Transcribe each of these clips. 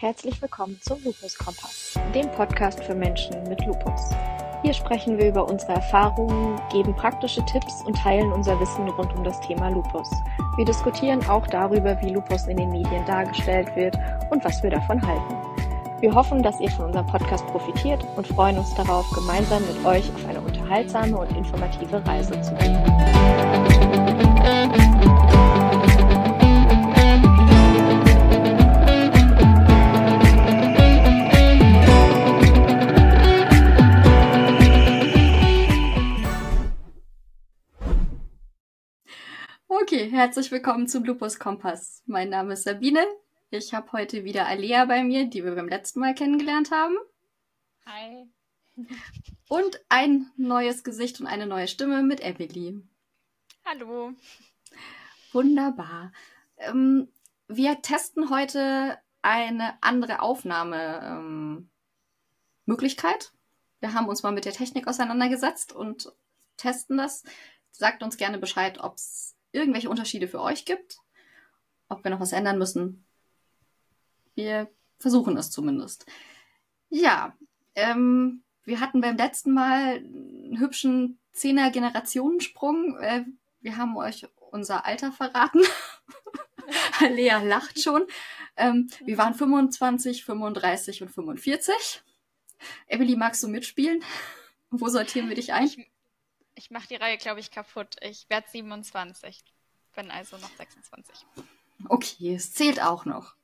Herzlich willkommen zum Lupus Kompass, dem Podcast für Menschen mit Lupus. Hier sprechen wir über unsere Erfahrungen, geben praktische Tipps und teilen unser Wissen rund um das Thema Lupus. Wir diskutieren auch darüber, wie Lupus in den Medien dargestellt wird und was wir davon halten. Wir hoffen, dass ihr von unserem Podcast profitiert und freuen uns darauf, gemeinsam mit euch auf eine unterhaltsame und informative Reise zu gehen. Okay, herzlich willkommen zum Lupus Kompass. Mein Name ist Sabine. Ich habe heute wieder Alea bei mir, die wir beim letzten Mal kennengelernt haben. Hi. Und ein neues Gesicht und eine neue Stimme mit Emily. Hallo. Wunderbar. Ähm, wir testen heute eine andere Aufnahmemöglichkeit. Ähm, wir haben uns mal mit der Technik auseinandergesetzt und testen das. Sagt uns gerne Bescheid, ob es irgendwelche Unterschiede für euch gibt, ob wir noch was ändern müssen. Wir versuchen es zumindest. Ja, ähm, wir hatten beim letzten Mal einen hübschen Zehner-Generationensprung. Äh, wir haben euch unser Alter verraten. Lea lacht schon. Ähm, wir waren 25, 35 und 45. Emily, magst du mitspielen? Wo sortieren wir dich ein? Ich, ich mache die Reihe, glaube ich, kaputt. Ich werde 27. Bin also noch 26. Okay, es zählt auch noch.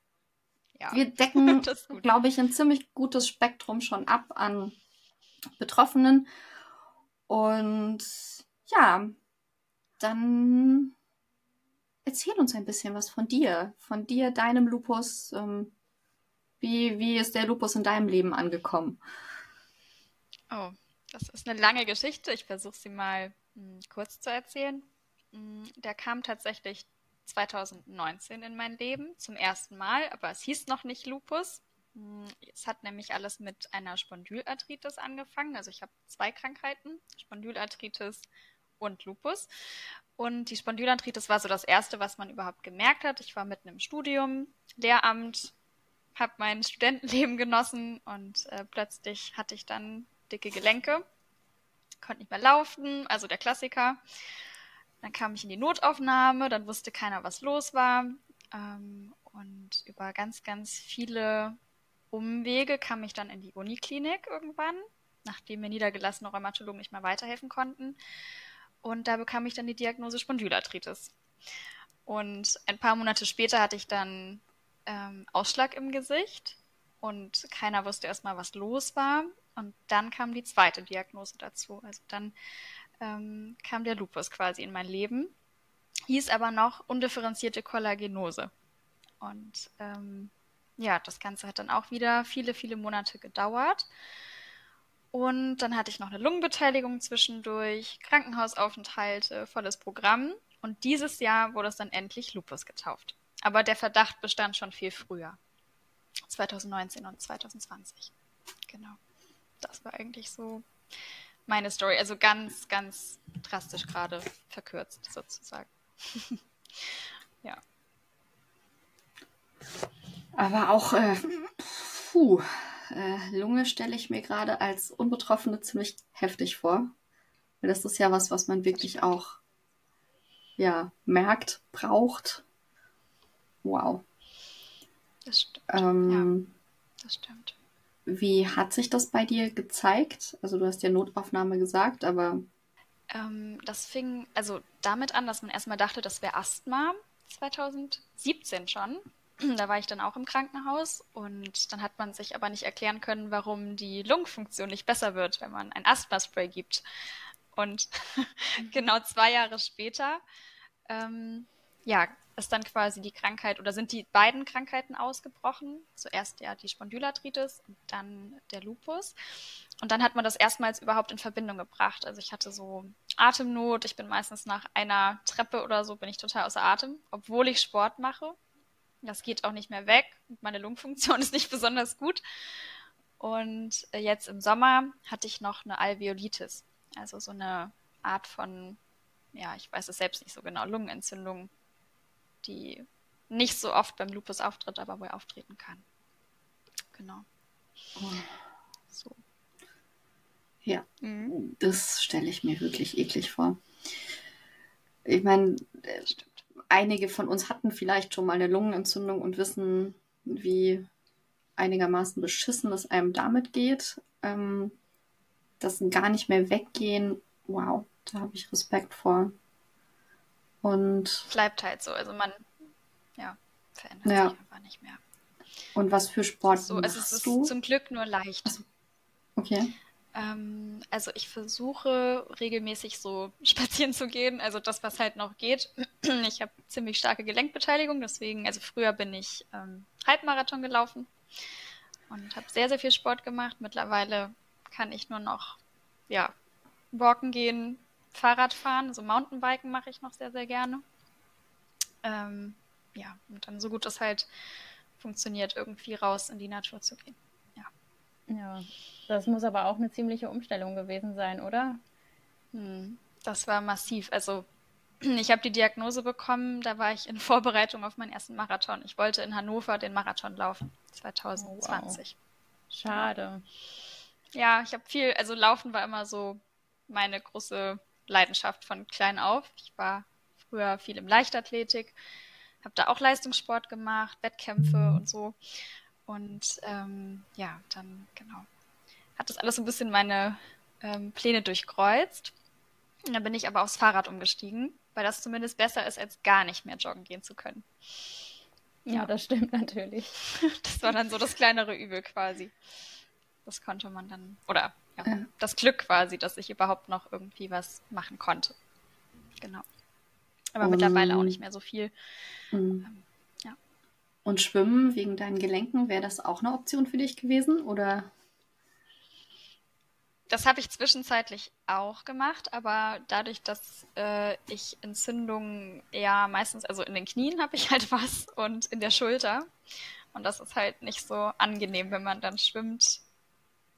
Ja. Wir decken, glaube ich, ein ziemlich gutes Spektrum schon ab an Betroffenen. Und ja, dann erzähl uns ein bisschen was von dir, von dir, deinem Lupus. Ähm, wie, wie ist der Lupus in deinem Leben angekommen? Oh, das ist eine lange Geschichte. Ich versuche sie mal mh, hm, kurz zu erzählen. Mh, hm, der kam tatsächlich 2019 in mein Leben zum ersten Mal, aber es hieß noch nicht Lupus. Hm, es hat nämlich alles mit einer Spondylarthritis angefangen. Also ich habe zwei Krankheiten, Spondylarthritis und Lupus. Und die Spondylarthritis war so das Erste, was man überhaupt gemerkt hat. Ich war mitten im Studium, Lehramt, habe mein Studentenleben genossen und äh, plötzlich hatte ich dann dicke Gelenke, konnte nicht mehr laufen, also der Klassiker. Dann kam ich in die Notaufnahme, dann wusste keiner, was los war. Ähm, und über ganz, ganz viele Umwege kam ich dann in die Uniklinik irgendwann, nachdem mir niedergelassene Rheumatologen nicht mehr weiterhelfen konnten. Und da bekam ich dann die Diagnose Spondylarthritis. Und ein paar Monate später hatte ich dann ähm, Ausschlag im Gesicht und keiner wusste erstmal, was los war. Und dann kam die zweite Diagnose dazu. Also dann ähm, kam der Lupus quasi in mein Leben. Hieß aber noch undifferenzierte Kollagenose. Und ähm, ja, das Ganze hat dann auch wieder viele, viele Monate gedauert. Und dann hatte ich noch eine Lungenbeteiligung zwischendurch, Krankenhausaufenthalte, volles Programm. Und dieses Jahr wurde es dann endlich Lupus getauft. Aber der Verdacht bestand schon viel früher. 2019 und 2020. Genau das war eigentlich so meine Story. Also ganz, ganz drastisch gerade verkürzt sozusagen. ja. Aber auch, äh, puh, äh, Lunge stelle ich mir gerade als Unbetroffene ziemlich heftig vor. Weil das ist ja was, was man wirklich auch ja, merkt, braucht. Wow. Das stimmt. Ähm, ja, das stimmt. Wie hat sich das bei dir gezeigt? Also du hast ja Notaufnahme gesagt, aber. Ähm, das fing also damit an, dass man erstmal dachte, das wäre Asthma 2017 schon. Da war ich dann auch im Krankenhaus und dann hat man sich aber nicht erklären können, warum die Lungenfunktion nicht besser wird, wenn man ein Asthma-Spray gibt. Und genau zwei Jahre später ähm, ja, ist dann quasi die Krankheit oder sind die beiden Krankheiten ausgebrochen. Zuerst ja die Spondylarthritis und dann der Lupus. Und dann hat man das erstmals überhaupt in Verbindung gebracht. Also ich hatte so Atemnot. Ich bin meistens nach einer Treppe oder so bin ich total außer Atem, obwohl ich Sport mache. Das geht auch nicht mehr weg. Meine Lungenfunktion ist nicht besonders gut. Und äh, jetzt im Sommer hatte ich noch eine Alveolitis. Also so eine Art von, ja, ich weiß es selbst nicht so genau, Lungenentzündung die nicht so oft beim Lupus auftritt, aber wohl auftreten kann. genau. So. Ja, mhm. das stelle ich mir wirklich eklig vor. Ich meine, einige von uns hatten vielleicht schon mal eine Lungenentzündung und wissen, wie einigermaßen beschissen es einem damit geht. Ähm, das gar nicht mehr weggehen, wow, da habe ich Respekt vor. Und bleibt halt so. Also man ja, verändert ja. sich einfach nicht mehr. Und was für Sport so, machst also es ist du? zum Glück nur leicht. Okay. Ähm, also ich versuche regelmäßig so spazieren zu gehen, also das, was halt noch geht. Ich habe ziemlich starke Gelenkbeteiligung, deswegen, also früher bin ich ähm, Halbmarathon gelaufen und habe sehr, sehr viel Sport gemacht. Mittlerweile kann ich nur noch, ja, walken gehen, Fahrrad fahren, also Mountainbiken mache ich noch sehr, sehr gerne. Ähm, ja, und dann so gut es halt funktioniert, irgendwie raus in die Natur zu gehen. Ja. Ja, das muss aber auch eine ziemliche Umstellung gewesen sein, oder? Hm, das war massiv. Also ich habe die Diagnose bekommen, da war ich in Vorbereitung auf meinen ersten Marathon. Ich wollte in Hannover den Marathon laufen, 2020. Oh, wow. Schade. Ja, ich habe viel, also Laufen war immer so meine große Leidenschaft von klein auf. Ich war früher viel im Leichtathletik, habe da auch Leistungssport gemacht, Wettkämpfe und so. Und ähm, ja, dann genau hat das alles so ein bisschen meine ähm, Pläne durchkreuzt. Und dann bin ich aber aufs Fahrrad umgestiegen, weil das zumindest besser ist, als gar nicht mehr joggen gehen zu können. Ja, ja das stimmt natürlich. Das war dann so das kleinere Übel quasi. Das konnte man dann, oder ja, ja. das Glück quasi, dass ich überhaupt noch irgendwie was machen konnte. Genau. Aber um, mittlerweile auch nicht mehr so viel. Um, ähm, ja. Und Schwimmen wegen deinen Gelenken, wäre das auch eine Option für dich gewesen? Oder? Das habe ich zwischenzeitlich auch gemacht, aber dadurch, dass äh, ich Entzündungen ja meistens, also in den Knien habe ich halt was und in der Schulter. Und das ist halt nicht so angenehm, wenn man dann schwimmt.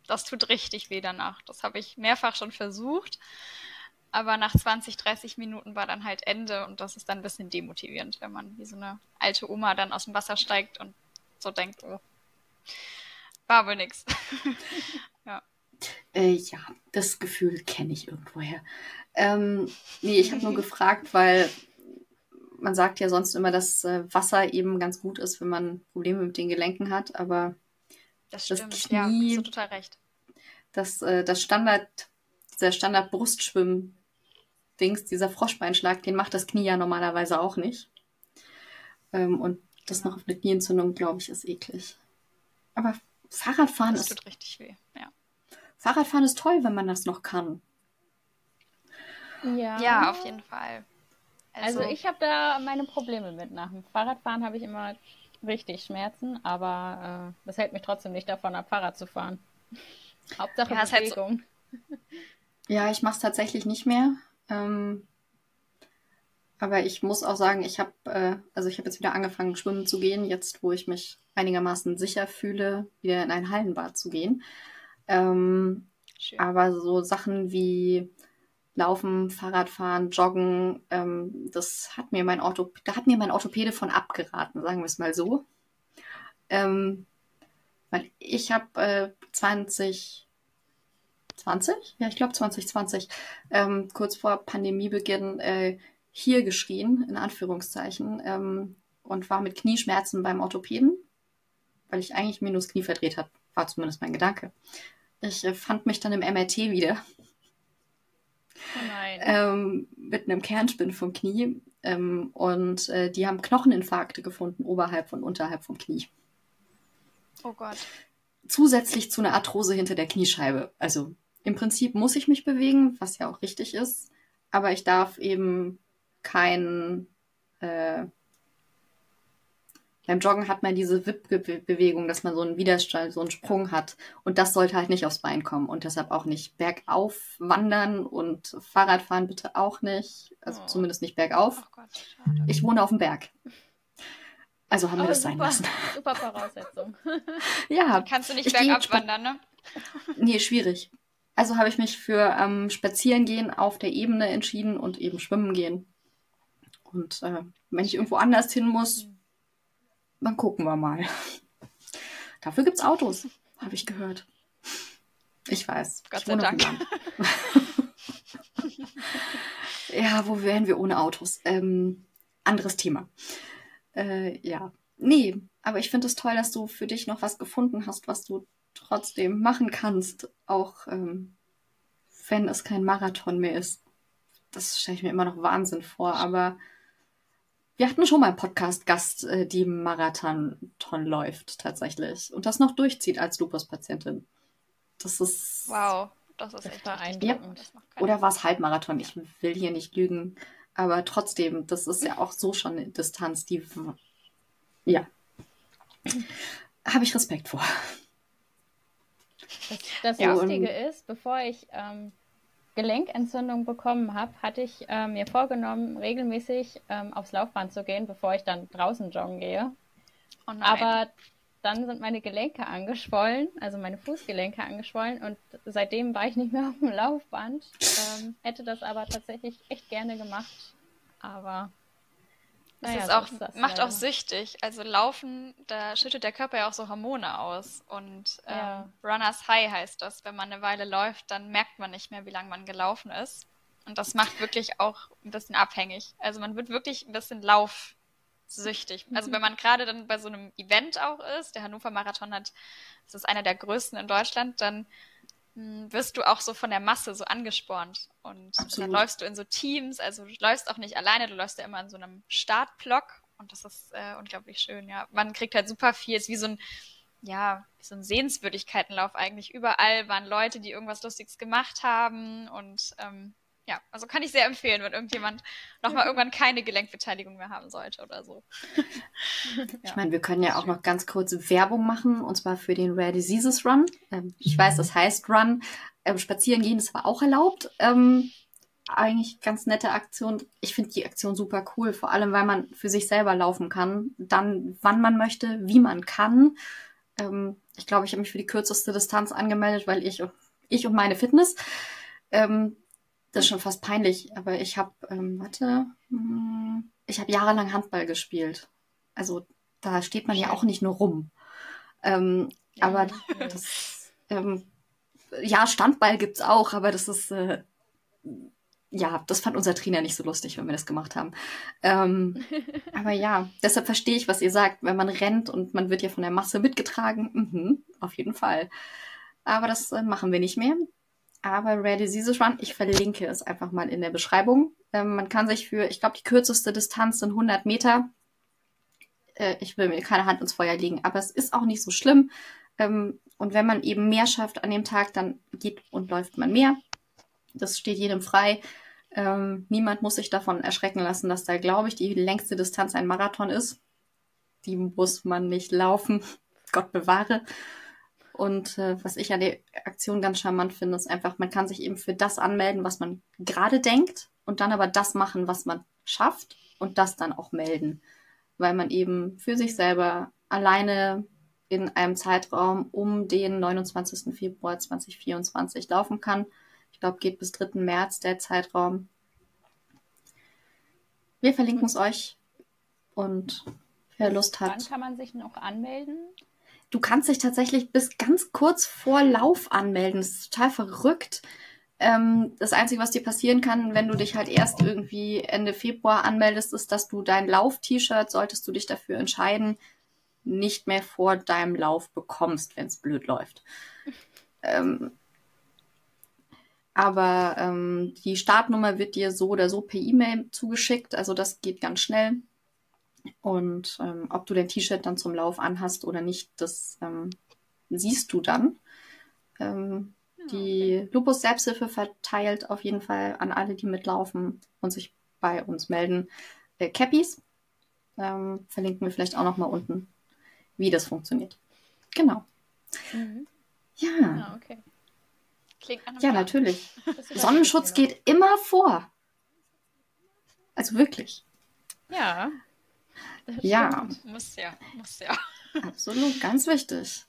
Das tut richtig weh danach. Das habe ich mehrfach schon versucht. Aber nach 20, 30 Minuten war dann halt Ende und das ist dann ein bisschen demotivierend, wenn man wie so eine alte Oma dann aus dem Wasser steigt und so denkt, oh, war wohl nix. ja. Äh, ja, das Gefühl kenne ich irgendwoher. Ähm, nee, ich habe nur gefragt, weil man sagt ja sonst immer, dass äh, Wasser eben ganz gut ist, wenn man Probleme mit den Gelenken hat, aber das, stimmt, das Knie, ja, hast du total recht. Das, äh, das Standard, dieser Standard-Brustschwimm-Dings, dieser Froschbeinschlag, den macht das Knie ja normalerweise auch nicht. Ähm, und das noch auf eine Knieentzündung, glaube ich, ist eklig. Aber Fahrradfahren das ist. Das tut richtig weh, ja. Fahrradfahren ist toll, wenn man das noch kann. Ja, ja auf jeden Fall. Also, also ich habe da meine Probleme mit. Nach dem Fahrradfahren habe ich immer richtig Schmerzen, aber äh, das hält mich trotzdem nicht davon ab, Fahrrad zu fahren. Hauptsache ja, Bewegung. Halt so... Ja, ich mache es tatsächlich nicht mehr. Ähm, aber ich muss auch sagen, ich habe äh, also ich habe jetzt wieder angefangen, schwimmen zu gehen, jetzt wo ich mich einigermaßen sicher fühle, wieder in ein Hallenbad zu gehen. Ähm, aber so Sachen wie Laufen, Fahrradfahren, Joggen, ähm, das hat mir mein Ortho, da hat mir mein Orthopäde von abgeraten, sagen wir es mal so. Ähm, weil ich habe äh, 20, 20? Ja, ich glaube 2020, ähm, kurz vor Pandemiebeginn äh, hier geschrien, in Anführungszeichen, ähm, und war mit Knieschmerzen beim Orthopäden, weil ich eigentlich das Knie verdreht hat, war zumindest mein Gedanke. Ich äh, fand mich dann im MRT wieder. Oh. Ähm, mit einem Kernspin vom Knie. Ähm, und äh, die haben Knocheninfarkte gefunden, oberhalb und unterhalb vom Knie. Oh Gott. Zusätzlich zu einer Arthrose hinter der Kniescheibe. Also im Prinzip muss ich mich bewegen, was ja auch richtig ist. Aber ich darf eben kein äh, beim Joggen hat man diese Wippbewegung, dass man so einen Widerstand, so einen Sprung hat. Und das sollte halt nicht aufs Bein kommen. Und deshalb auch nicht bergauf wandern und Fahrradfahren bitte auch nicht. Also oh. zumindest nicht bergauf. Oh Gott, ich wohne auf dem Berg. Also haben wir oh, das super, sein lassen. Super Voraussetzung. ja. Kannst du nicht bergab wandern, ne? nee, schwierig. Also habe ich mich für ähm, Spazierengehen auf der Ebene entschieden und eben Schwimmen gehen. Und äh, wenn ich irgendwo anders hin muss, dann gucken wir mal. Dafür gibt es Autos, habe ich gehört. Ich weiß. Gott ich sei Dank. ja, wo wären wir ohne Autos? Ähm, anderes Thema. Äh, ja. Nee, aber ich finde es toll, dass du für dich noch was gefunden hast, was du trotzdem machen kannst, auch ähm, wenn es kein Marathon mehr ist. Das stelle ich mir immer noch Wahnsinn vor, aber wir hatten schon mal einen Podcast-Gast, äh, die Marathon läuft tatsächlich und das noch durchzieht als Lupus-Patientin. Das ist. Wow, das ist echt beeindruckend. Keiner. Oder war es Halbmarathon? Ich will hier nicht lügen. Aber trotzdem, das ist ja auch so schon eine Distanz, die. Ja. Habe ich Respekt vor. Das, das Ja, Lustige ist, bevor ich ähm, Gelenkentzündung bekommen habe, hatte ich äh, mir vorgenommen, regelmäßig ähm, aufs Laufband zu gehen, bevor ich dann draußen joggen gehe. Oh. Aber dann sind meine Gelenke angeschwollen, also meine Fußgelenke angeschwollen und seitdem war ich nicht mehr auf dem Laufband. Ähm, hätte das aber tatsächlich echt gerne gemacht. Aber Das naja, ist so auch, ist das macht auch leider. süchtig. Also Laufen, da schüttet der Körper ja auch so Hormone aus. Und ähm, Ja. Runners High heißt das. Wenn man eine Weile läuft, dann merkt man nicht mehr, wie lange man gelaufen ist. Und das macht wirklich auch ein bisschen abhängig. Also man wird wirklich ein bisschen laufsüchtig. Also wenn man gerade dann bei so einem Event auch ist, der Hannover Marathon hat, das ist einer der größten in Deutschland, dann wirst du auch so von der Masse so angespornt. Und Absolut. dann läufst du in so Teams, also du läufst auch nicht alleine, du läufst ja immer in so einem Startblock und das ist äh, unglaublich schön, ja. Man kriegt halt super viel, ist wie so ein, ja, wie so ein Sehenswürdigkeitenlauf eigentlich. Überall waren Leute, die irgendwas Lustiges gemacht haben und ähm, ja, also kann ich sehr empfehlen, wenn irgendjemand nochmal irgendwann keine Gelenkbeteiligung mehr haben sollte oder so. Ich meine, wir können ja auch noch ganz kurz Werbung machen, und zwar für den Rare Diseases Run. Ähm, ich weiß, das heißt Run. Ähm, spazieren gehen ist aber auch erlaubt. Ähm, eigentlich ganz nette Aktion. Ich finde die Aktion super cool, vor allem weil man für sich selber laufen kann, dann wann man möchte, wie man kann. Ähm, ich glaube, ich habe mich für die kürzeste Distanz angemeldet, weil ich, ich und meine Fitness. Ähm, das ist schon fast peinlich, aber ich habe, ähm, warte, hm, ich habe jahrelang Handball gespielt. Also da steht man ja auch nicht nur rum. Ähm, aber das, ähm, ja, Standball gibt's auch, aber das ist, äh, ja, das fand unser Trainer nicht so lustig, wenn wir das gemacht haben. Ähm, aber ja, deshalb verstehe ich, was ihr sagt. Wenn man rennt und man wird ja von der Masse mitgetragen, mhm, auf jeden Fall. Aber das äh, machen wir nicht mehr. Aber Rare Diseases Run, ich verlinke es einfach mal in der Beschreibung. Ähm, man kann sich für, ich glaube, die kürzeste Distanz sind 100 Meter. Äh, ich will mir keine Hand ins Feuer legen, aber es ist auch nicht so schlimm. Ähm, und wenn man eben mehr schafft an dem Tag, dann geht und läuft man mehr. Das steht jedem frei. Ähm, niemand muss sich davon erschrecken lassen, dass da, glaube ich, die längste Distanz ein Marathon ist. Die muss man nicht laufen. Gott bewahre. Und äh, was ich an der Aktion ganz charmant finde, ist einfach, man kann sich eben für das anmelden, was man gerade denkt und dann aber das machen, was man schafft und das dann auch melden. Weil man eben für sich selber alleine in einem Zeitraum um den 29. Februar 2024 laufen kann. Ich glaube, geht bis 3. März der Zeitraum. Wir verlinken es euch und wer Lust Wann hat. kann man sich noch anmelden? Du kannst dich tatsächlich bis ganz kurz vor Lauf anmelden. Das ist total verrückt. Ähm, das Einzige, was dir passieren kann, wenn du dich halt erst irgendwie Ende Februar anmeldest, ist, dass du dein Lauf-T-Shirt, solltest du dich dafür entscheiden, nicht mehr vor deinem Lauf bekommst, wenn es blöd läuft. ähm, aber ähm, die Startnummer wird dir so oder so per E-Mail zugeschickt. Also das geht ganz schnell. Und ähm, ob du dein T-Shirt dann zum Lauf anhast oder nicht, das ähm, siehst du dann. Ähm, die Lupus Selbsthilfe verteilt auf jeden Fall an alle, die mitlaufen und sich bei uns melden, äh, Cappies. Ähm, verlinken wir vielleicht auch noch mal unten, wie das funktioniert. Genau. Mhm. Ja, Ah, okay. Klingt einem ja, Plan. natürlich. Sonnenschutz geht immer vor. Also wirklich. Ja. Das Ja. Muss ja, muss ja. Absolut, ganz wichtig.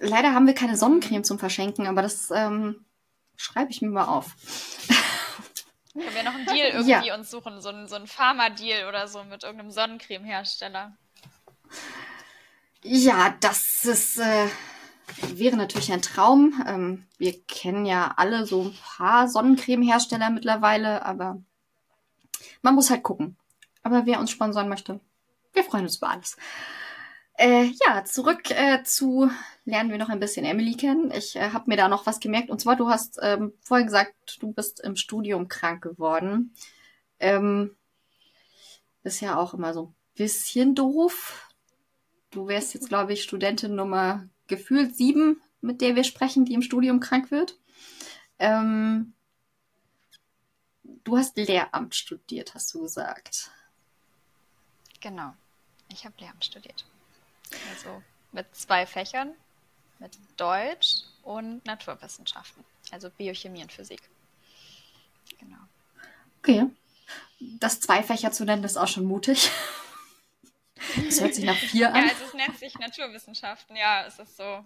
Leider haben wir keine Sonnencreme zum Verschenken, aber das ähm, schreibe ich mir mal auf. Können wir noch einen Deal irgendwie Ja. uns suchen, so einen, so einen Pharma-Deal oder so mit irgendeinem Sonnencreme-Hersteller. Ja, das ist, äh, wäre natürlich ein Traum. Ähm, wir kennen ja alle so ein paar Sonnencreme-Hersteller mittlerweile, aber man muss halt gucken. Aber wer uns sponsern möchte, wir freuen uns über alles. Äh, ja, zurück äh, zu lernen wir noch ein bisschen Emily kennen. Ich äh, habe mir da noch was gemerkt. Und zwar, du hast ähm, vorhin gesagt, du bist im Studium krank geworden. Ähm, ist ja auch immer so ein bisschen doof. Du wärst jetzt, glaube ich, Studentin Nummer gefühlt sieben, mit der wir sprechen, die im Studium krank wird. Ähm, du hast Lehramt studiert, hast du gesagt. Genau. Ich habe Lehramt studiert. Also mit zwei Fächern, mit Deutsch und Naturwissenschaften, also Biochemie und Physik. Genau. Okay. Das zwei Fächer zu nennen, ist auch schon mutig. Das hört sich nach vier an. Ja, also es nennt sich Naturwissenschaften, ja, es ist so.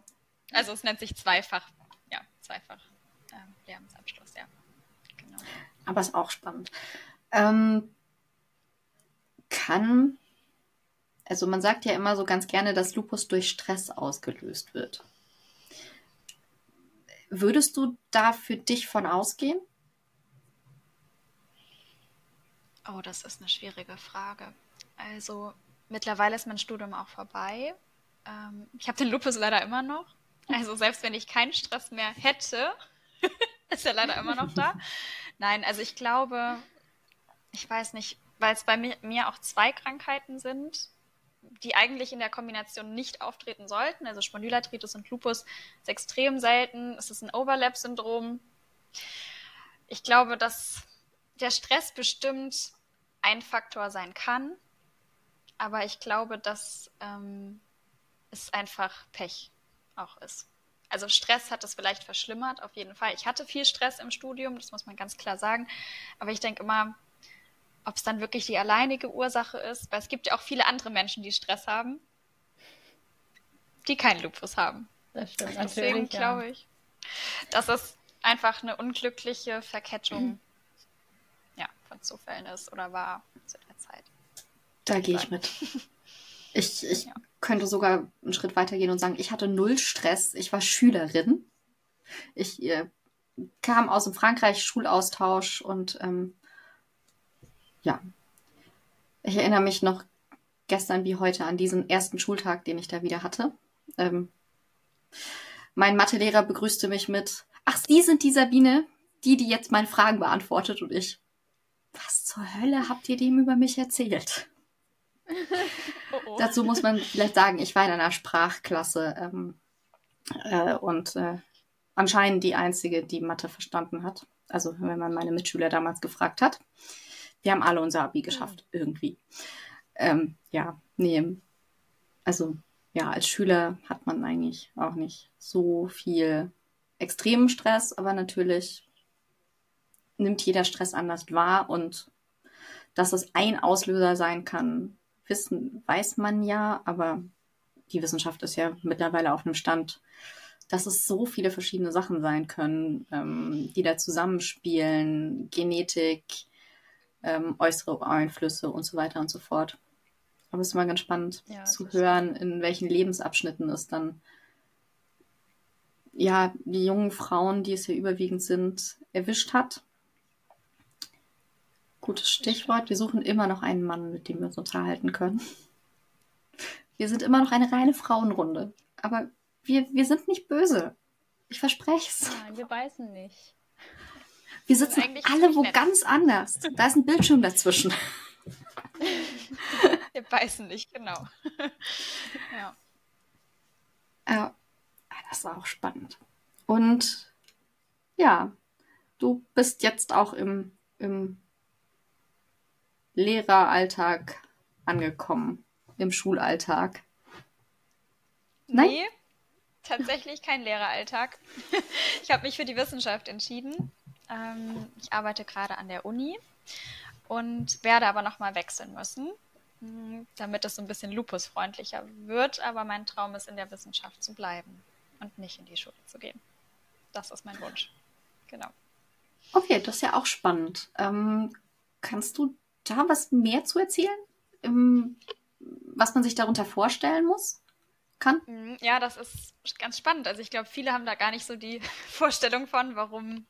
Also es nennt sich zweifach, ja, zweifach ähm, Lehramtsabschluss, ja. Genau. Aber ist auch spannend. Ähm, kann also man sagt ja immer so ganz gerne, dass Lupus durch Stress ausgelöst wird. Würdest du da für dich von ausgehen? Oh, das ist eine schwierige Frage. Also mittlerweile ist mein Studium auch vorbei. Ähm, ich habe den Lupus leider immer noch. Also selbst wenn ich keinen Stress mehr hätte, ist er leider immer noch da. Nein, also ich glaube, ich weiß nicht, weil es bei mir, mir auch zwei Krankheiten sind, die eigentlich in der Kombination nicht auftreten sollten. Also Spondylarthritis und Lupus ist extrem selten. Es ist ein Overlap-Syndrom. Ich glaube, dass der Stress bestimmt ein Faktor sein kann, aber ich glaube, dass ähm, es einfach Pech auch ist. Also Stress hat es vielleicht verschlimmert, auf jeden Fall. Ich hatte viel Stress im Studium, das muss man ganz klar sagen. Aber ich denke immer, ob es dann wirklich die alleinige Ursache ist, weil es gibt ja auch viele andere Menschen, die Stress haben, die keinen Lupus haben. Das stimmt Deswegen natürlich. glaube Ja. ich, dass es einfach eine unglückliche Verkettung ja, von Zufällen ist oder war zu der Zeit. Da gehe ich mit. Ich, ich Ja. könnte sogar einen Schritt weiter gehen und sagen, ich hatte null Stress. Ich war Schülerin. Ich äh, kam aus dem Frankreich Schulaustausch und ähm, ja, ich erinnere mich noch gestern wie heute an diesen ersten Schultag, den ich da wieder hatte. Ähm, mein Mathelehrer begrüßte mich mit, ach, Sie sind die Sabine, die, die jetzt meine Fragen beantwortet und ich, was zur Hölle habt ihr dem über mich erzählt? Oh, oh. Dazu muss man vielleicht sagen, ich war in einer Sprachklasse ähm, äh, und äh, anscheinend die einzige, die Mathe verstanden hat. Also wenn man meine Mitschüler damals gefragt hat. Wir haben alle unser Abi geschafft, irgendwie. Ähm, ja, nee. Also ja, als Schüler hat man eigentlich auch nicht so viel extremen Stress, aber natürlich nimmt jeder Stress anders wahr und dass es ein Auslöser sein kann, wissen, weiß man ja, aber die Wissenschaft ist ja mittlerweile auf einem Stand, dass es so viele verschiedene Sachen sein können, ähm, die da zusammenspielen, Genetik, ähm, äußere Einflüsse und so weiter und so fort. Aber es ist mal ganz spannend Ja, zu hören, in welchen Lebensabschnitten es dann ja die jungen Frauen, die es ja überwiegend sind, erwischt hat. Gutes Stichwort. Wir suchen immer noch einen Mann, mit dem wir uns unterhalten können. Wir sind immer noch eine reine Frauenrunde. Aber wir, wir sind nicht böse. Ich verspreche es. Nein, wir beißen nicht. Wir sitzen alle wo nett. ganz anders. Da ist ein Bildschirm dazwischen. Wir beißen nicht, genau. ja. Ja, das war auch spannend. Und ja, du bist jetzt auch im, im Lehreralltag angekommen, im Schulalltag. Nein? Nee, tatsächlich kein Lehreralltag. Ich habe mich für die Wissenschaft entschieden. Ähm, ich arbeite gerade an der Uni und werde aber nochmal wechseln müssen, mh, damit es so ein bisschen lupusfreundlicher wird. Aber mein Traum ist, in der Wissenschaft zu bleiben und nicht in die Schule zu gehen. Das ist mein Wunsch. Genau. Okay, das ist ja auch spannend. Ähm, kannst du da was mehr zu erzählen? Was man sich darunter vorstellen muss? kann? Mhm, ja, das ist ganz spannend. Also ich glaube, viele haben da gar nicht so die Vorstellung von, warum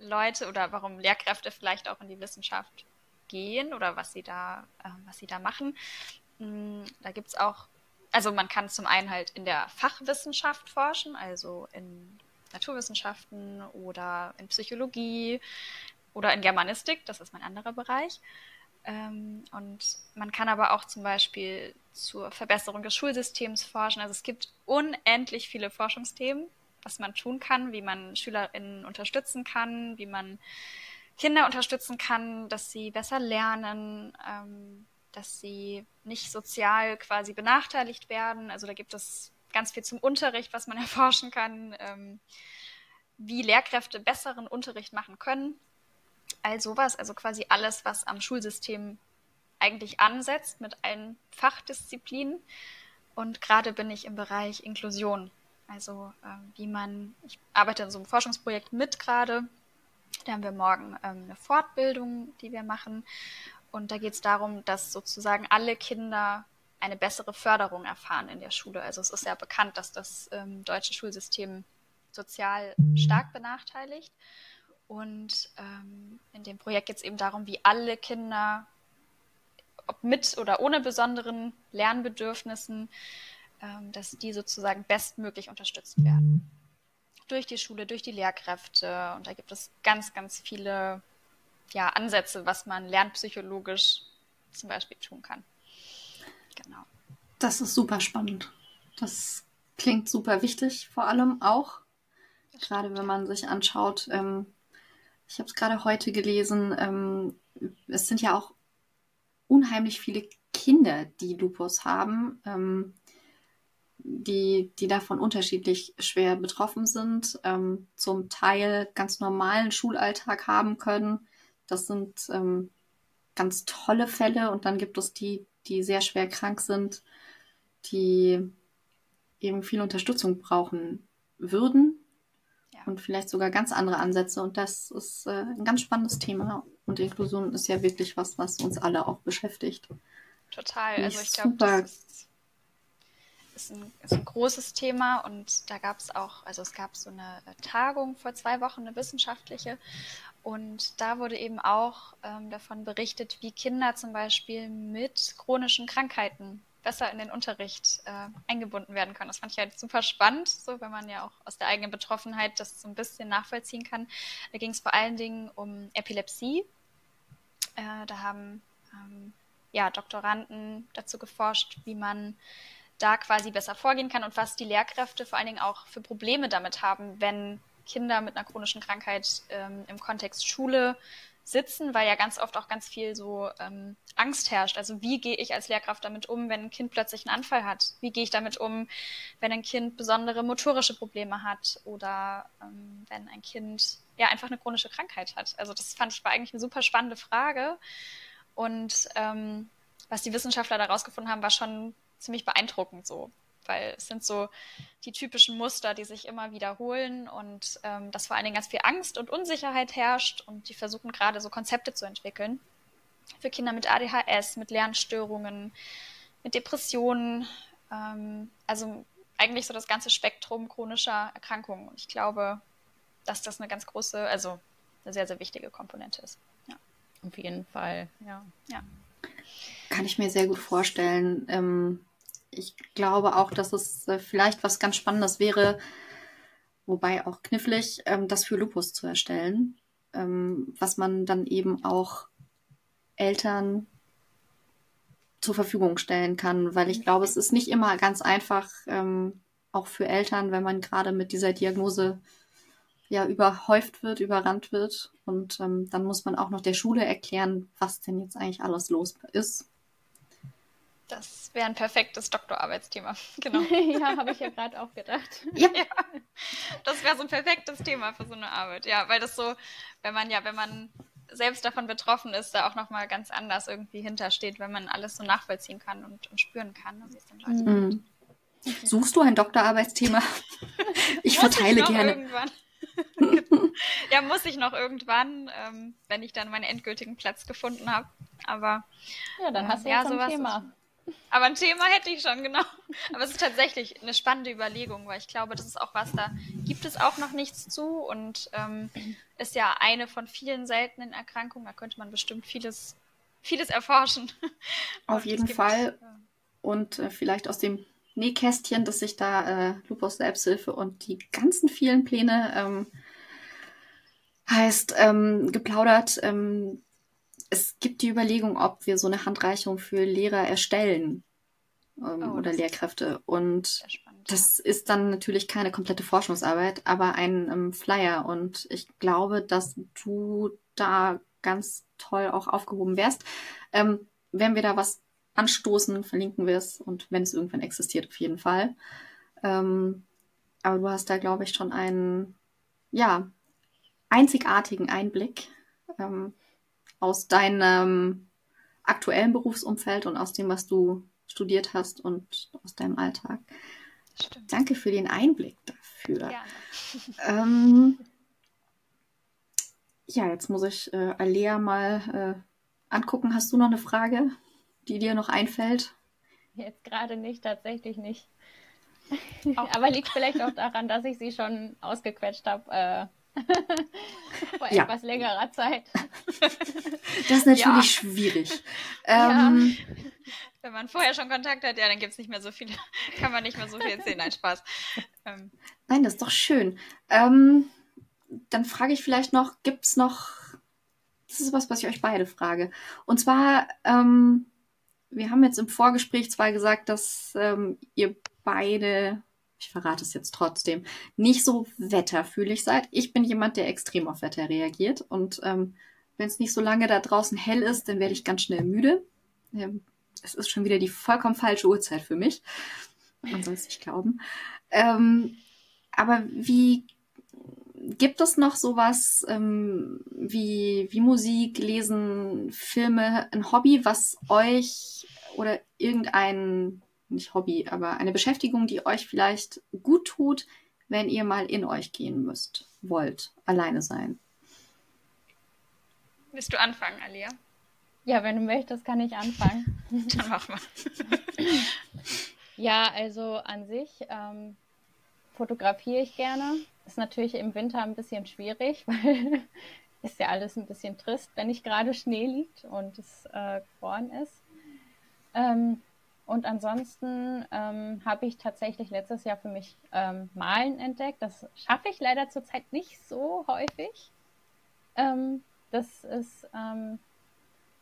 Leute oder warum Lehrkräfte vielleicht auch in die Wissenschaft gehen oder was sie da, äh, was sie da machen. Mhm, da gibt es auch, also man kann zum einen halt in der Fachwissenschaft forschen, also in Naturwissenschaften oder in Psychologie oder in Germanistik, das ist mein anderer Bereich. Ähm, und man kann aber auch zum Beispiel zur Verbesserung des Schulsystems forschen. Also es gibt unendlich viele Forschungsthemen, was man tun kann, wie man SchülerInnen unterstützen kann, wie man Kinder unterstützen kann, dass sie besser lernen, ähm, dass sie nicht sozial quasi benachteiligt werden. Also da gibt es ganz viel zum Unterricht, was man erforschen kann, ähm, wie Lehrkräfte besseren Unterricht machen können all sowas, also quasi alles, was am Schulsystem eigentlich ansetzt mit allen Fachdisziplinen. Und gerade bin ich im Bereich Inklusion. Also äh, wie man, ich arbeite in so einem Forschungsprojekt mit gerade. Da haben wir morgen ähm, eine Fortbildung, die wir machen. Und da geht es darum, dass sozusagen alle Kinder eine bessere Förderung erfahren in der Schule. Also es ist ja bekannt, dass das ähm, deutsche Schulsystem sozial stark benachteiligt. Und ähm, in dem Projekt geht es eben darum, wie alle Kinder, ob mit oder ohne besonderen Lernbedürfnissen, ähm, dass die sozusagen bestmöglich unterstützt werden. Durch die Schule, durch die Lehrkräfte. Und da gibt es ganz, ganz viele ja, Ansätze, was man lernpsychologisch zum Beispiel tun kann. Genau. Das ist super spannend. Das klingt super wichtig, vor allem auch. Gerade wenn man sich anschaut, ähm, ich habe es gerade heute gelesen, ähm, es sind ja auch unheimlich viele Kinder, die Lupus haben, ähm, die, die davon unterschiedlich schwer betroffen sind, ähm, zum Teil ganz normalen Schulalltag haben können. Das sind ähm, ganz tolle Fälle und dann gibt es die, die sehr schwer krank sind, die eben viel Unterstützung brauchen würden und vielleicht sogar ganz andere Ansätze. Und das ist äh, ein ganz spannendes Thema. Und Inklusion ist ja wirklich was, was uns alle auch beschäftigt. Total. Also ich glaube, das ist, ist, ein, ist ein großes Thema und da gab es auch, also es gab so eine Tagung vor zwei Wochen, eine wissenschaftliche. Und da wurde eben auch ähm, davon berichtet, wie Kinder zum Beispiel mit chronischen Krankheiten besser in den Unterricht äh, eingebunden werden können. Das fand ich halt super spannend, so wenn man ja auch aus der eigenen Betroffenheit das so ein bisschen nachvollziehen kann. Da ging es vor allen Dingen um Epilepsie. Äh, da haben ähm, ja Doktoranden dazu geforscht, wie man da quasi besser vorgehen kann und was die Lehrkräfte vor allen Dingen auch für Probleme damit haben, wenn Kinder mit einer chronischen Krankheit ähm, im Kontext Schule sitzen, weil ja ganz oft auch ganz viel so ähm, Angst herrscht. Also wie gehe ich als Lehrkraft damit um, wenn ein Kind plötzlich einen Anfall hat? Wie gehe ich damit um, wenn ein Kind besondere motorische Probleme hat oder ähm, wenn ein Kind ja einfach eine chronische Krankheit hat? Also das fand ich war eigentlich eine super spannende Frage. Und ähm, was die Wissenschaftler da rausgefunden haben, war schon ziemlich beeindruckend so weil es sind so die typischen Muster, die sich immer wiederholen und ähm, dass vor allen Dingen ganz viel Angst und Unsicherheit herrscht und die versuchen gerade so Konzepte zu entwickeln für Kinder mit ADHS, mit Lernstörungen, mit Depressionen, ähm, also eigentlich so das ganze Spektrum chronischer Erkrankungen. Und ich glaube, dass das eine ganz große, also eine sehr, sehr wichtige Komponente ist. Ja. Auf jeden Fall, ja. ja. Kann ich mir sehr gut vorstellen. Ähm, ich glaube auch, dass es äh, vielleicht was ganz Spannendes wäre, wobei auch knifflig, ähm, das für Lupus zu erstellen, ähm, was man dann eben auch Eltern zur Verfügung stellen kann, weil ich glaube, es ist nicht immer ganz einfach, ähm, auch für Eltern, wenn man gerade mit dieser Diagnose ja überhäuft wird, überrannt wird. Und dann muss man auch noch der Schule erklären, was denn jetzt eigentlich alles los ist. Das wäre ein perfektes Doktorarbeitsthema. Genau. ja, habe ich ja gerade auch gedacht. Ja. ja. Das wäre so ein perfektes Thema für so eine Arbeit. Ja, weil das so, wenn man ja, wenn man selbst davon betroffen ist, da auch nochmal ganz anders irgendwie hintersteht, wenn man alles so nachvollziehen kann und, und spüren kann, wie es den Leuten mhm. Suchst du ein Doktorarbeitsthema? Ich verteile ich gerne. ja, muss ich noch irgendwann, ähm, wenn ich dann meinen endgültigen Platz gefunden habe. Aber ja, dann hast du ja, jetzt ein Thema. Aber ein Thema hätte ich schon, genau. Aber es ist tatsächlich eine spannende Überlegung, weil ich glaube, das ist auch was, da gibt es auch noch nichts zu und ähm, ist ja eine von vielen seltenen Erkrankungen. Da könnte man bestimmt vieles, vieles erforschen. Auf jeden Fall. Und äh, vielleicht aus dem Nähkästchen, dass sich da äh, Lupus Selbsthilfe und die ganzen vielen Pläne ähm, heißt ähm, geplaudert. Ähm, es gibt die Überlegung, ob wir so eine Handreichung für Lehrer erstellen ähm, oh, oder Lehrkräfte. Und das ist dann natürlich keine komplette Forschungsarbeit, aber ein ähm, Flyer. Und ich glaube, dass du da ganz toll auch aufgehoben wärst. Ähm, wenn wir da was anstoßen, verlinken wir es und wenn es irgendwann existiert, auf jeden Fall. Ähm, aber du hast da, glaube ich, schon einen, ja, einzigartigen Einblick ähm, aus deinem aktuellen Berufsumfeld und aus dem, was du studiert hast und aus deinem Alltag. Stimmt. Danke für den Einblick dafür. Ähm, ja, jetzt muss ich äh, Alea mal äh, angucken. Hast du noch eine Frage, die dir noch einfällt? Jetzt gerade nicht, tatsächlich nicht. Aber liegt vielleicht auch daran, dass ich sie schon ausgequetscht habe. Äh, Vor ja. etwas längerer Zeit. Das ist natürlich ja. schwierig. Ähm, ja. Wenn man vorher schon Kontakt hat, ja, dann gibt es nicht mehr so viele, kann man nicht mehr so viel erzählen. Nein, Spaß. Ähm. Nein, das ist doch schön. Ähm, dann frage ich vielleicht noch, gibt es noch, das ist was, was ich euch beide frage. Und zwar, ähm, wir haben jetzt im Vorgespräch zwar gesagt, dass ähm, ihr beide ich verrate es jetzt trotzdem, nicht so wetterfühlig seid. Ich bin jemand, der extrem auf Wetter reagiert. Und ähm, wenn es nicht so lange da draußen hell ist, dann werde ich ganz schnell müde. Ähm, es ist schon wieder die vollkommen falsche Uhrzeit für mich. Man soll es nicht glauben. Ähm, aber wie gibt es noch sowas ähm, wie, wie Musik, Lesen, Filme, ein Hobby, was euch oder irgendein nicht Hobby, aber eine Beschäftigung, die euch vielleicht gut tut, wenn ihr mal in euch gehen müsst, wollt, alleine sein. Willst du anfangen, Alia? Ja, wenn du möchtest, kann ich anfangen. Dann mach mal. ja, also an sich ähm, fotografiere ich gerne. Ist natürlich im Winter ein bisschen schwierig, weil ist ja alles ein bisschen trist, wenn nicht gerade Schnee liegt und es äh, gefroren ist. Ähm, und ansonsten ähm, habe ich tatsächlich letztes Jahr für mich ähm, Malen entdeckt. Das schaffe ich leider zurzeit nicht so häufig. Ähm, das ist, ähm,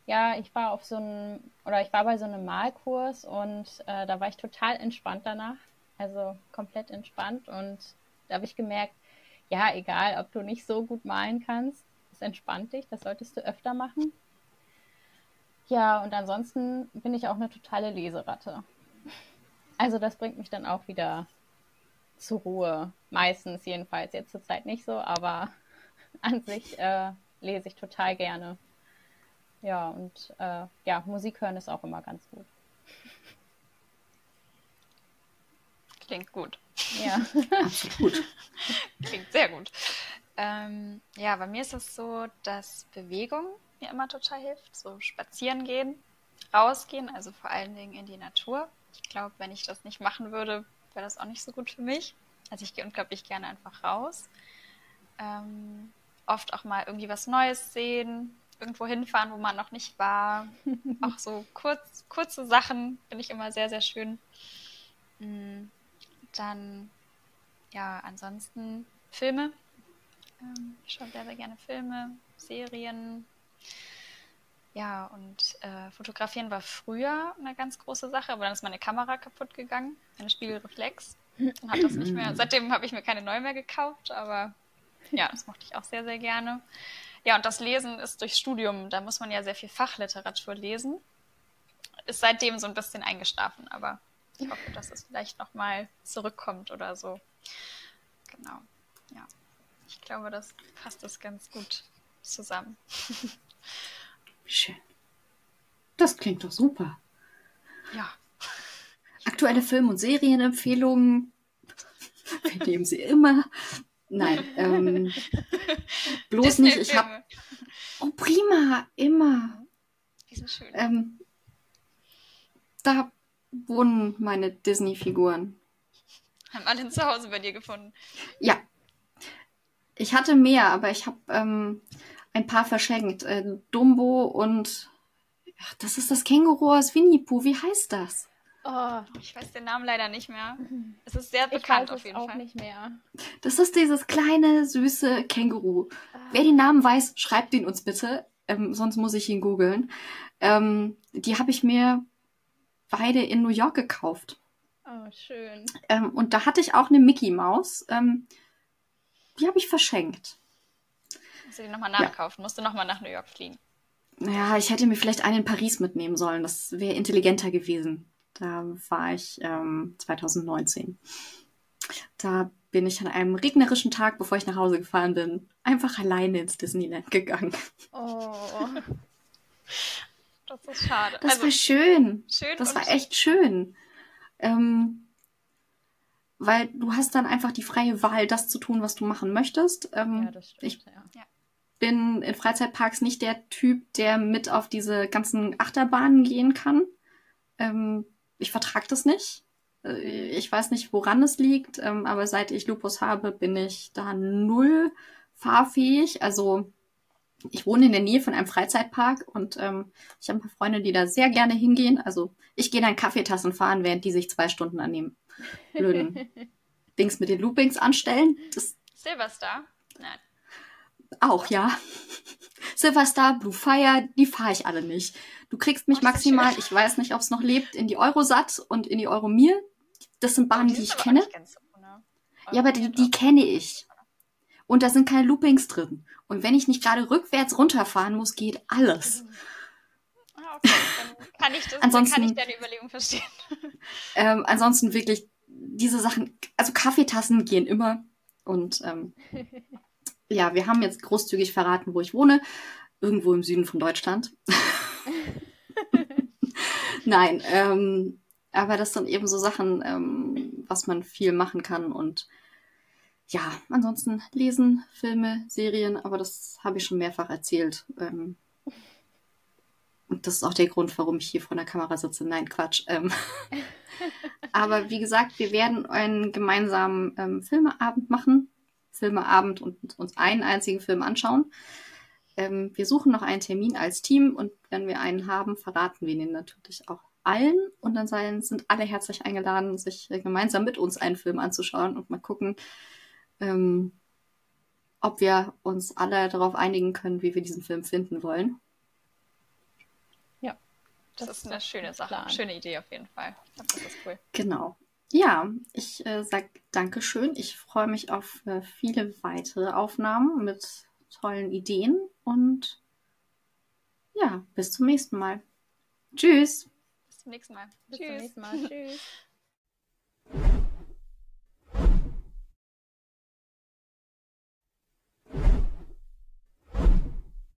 ja, ich war auf so einem, oder ich war bei so einem Malkurs und äh, da war ich total entspannt danach. Also komplett entspannt. Und da habe ich gemerkt, ja, egal, ob du nicht so gut malen kannst, es entspannt dich, das solltest du öfter machen. Ja, und ansonsten bin ich auch eine totale Leseratte. Also das bringt mich dann auch wieder zur Ruhe. Meistens jedenfalls. Jetzt zur Zeit nicht so, aber an sich äh, lese ich total gerne. Ja, und äh, ja, Musik hören ist auch immer ganz gut. Klingt gut. Ja, absolut. Klingt sehr gut. Ähm, ja, bei mir ist es so, dass Bewegung mir immer total hilft. So spazieren gehen, rausgehen, also vor allen Dingen in die Natur. Ich glaube, wenn ich das nicht machen würde, wäre das auch nicht so gut für mich. Also ich gehe unglaublich gerne einfach raus. Ähm, oft auch mal irgendwie was Neues sehen, irgendwo hinfahren, wo man noch nicht war. auch so kurz, kurze Sachen finde ich immer sehr, sehr schön. Mm, dann, ja, ansonsten Filme. Ähm, ich schaue sehr, sehr gerne Filme, Serien, ja, und äh, fotografieren war früher eine ganz große Sache, aber dann ist meine Kamera kaputt gegangen, eine Spiegelreflex. Und hat das nicht mehr. Seitdem habe ich mir keine neue mehr gekauft, aber ja, das mochte ich auch sehr, sehr gerne. Ja, und das Lesen ist durch Studium, da muss man ja sehr viel Fachliteratur lesen. Ist seitdem so ein bisschen eingeschlafen, aber ich hoffe, dass es vielleicht nochmal zurückkommt oder so. Genau. Ja. Ich glaube, das passt das ganz gut zusammen. Schön. Das klingt doch super. Ja. Aktuelle Film- und Serienempfehlungen. Wir nehmen sie immer. Nein, ähm, bloß nicht. Ich habe. Oh, prima, immer. Die sind schön. Ähm, Da wohnen meine Disney-Figuren. Haben alle zu Hause bei dir gefunden. Ja. Ich hatte mehr, aber ich habe ähm, ein paar verschenkt. Äh, Dumbo und ach, das ist das Känguru aus Winnie Pooh. Wie heißt das? Oh, Ich weiß den Namen leider nicht mehr. Es ist sehr ich bekannt weiß auf jeden auch Fall. nicht mehr. Das ist dieses kleine, süße Känguru. Wer den Namen weiß, schreibt ihn uns bitte. Ähm, sonst muss ich ihn googeln. Ähm, die habe ich mir beide in New York gekauft. Oh, schön. Ähm, und da hatte ich auch eine Mickey Maus. Ähm, die habe ich verschenkt. Musst du die nochmal nachkaufen? Musst du nochmal nach New York fliegen? Naja, ich hätte mir vielleicht einen in Paris mitnehmen sollen. Das wäre intelligenter gewesen. Da war ich ähm, 2019. Da bin ich an einem regnerischen Tag, bevor ich nach Hause gefahren bin, einfach alleine ins Disneyland gegangen. Oh. Das ist schade. Das also, war schön. schön Das war echt schön. Ähm, weil du hast dann einfach die freie Wahl, das zu tun, was du machen möchtest. Ähm, Ja, das stimmt, ich ja. Bin in Freizeitparks nicht der Typ, der mit auf diese ganzen Achterbahnen gehen kann. Ähm, ich vertrage das nicht. Äh, Ich weiß nicht, woran es liegt, ähm, aber seit ich Lupus habe, bin ich da null fahrfähig. Also ich wohne in der Nähe von einem Freizeitpark und ähm, ich habe ein paar Freunde, die da sehr gerne hingehen. Also ich gehe dann Kaffeetassen fahren, während die sich zwei Stunden an dem blöden Dings mit den Loopings anstellen. Das Silverstar? Nein. Auch, ja. Silverstar, Blue Fire, die fahre ich alle nicht. Du kriegst mich Oh, maximal, ich weiß nicht, ob es noch lebt, in die Eurosat und in die Euromir. Das sind Bahnen, die, ich kenne. ne? Ja, aber die, die kenne ich. Und da sind keine Loopings drin. Und wenn ich nicht gerade rückwärts runterfahren muss, geht alles. Ah, okay. Dann kann ich, das, Ansonsten- kann ich deine Überlegung verstehen. Ähm, ansonsten wirklich diese Sachen, also Kaffeetassen gehen immer. Und ähm, ja, wir haben jetzt großzügig verraten, wo ich wohne. Irgendwo im Süden von Deutschland. Nein, ähm, aber das sind eben so Sachen, ähm, was man viel machen kann. Und ja, ansonsten lesen, Filme, Serien, aber das habe ich schon mehrfach erzählt. Ähm, und das ist auch der Grund, warum ich hier vor der Kamera sitze. Nein, Quatsch. Ähm, aber wie gesagt, wir werden einen gemeinsamen ähm, Filmeabend machen. Filmeabend und uns einen einzigen Film anschauen. Ähm, wir suchen noch einen Termin als Team und wenn wir einen haben, verraten wir den natürlich auch allen. Und dann seien, sind alle herzlich eingeladen, sich gemeinsam mit uns einen Film anzuschauen und mal gucken, ähm, ob wir uns alle darauf einigen können, wie wir diesen Film finden wollen. Das, Das ist eine schöne Sache. Plan. Schöne Idee auf jeden Fall. Ich glaub, Das ist cool. Genau. Ja, ich äh, sag Dankeschön. Ich freue mich auf äh, viele weitere Aufnahmen mit tollen Ideen und ja, bis zum nächsten Mal. Tschüss. Bis zum nächsten Mal. Bis zum Tschüss. nächsten Mal. Tschüss.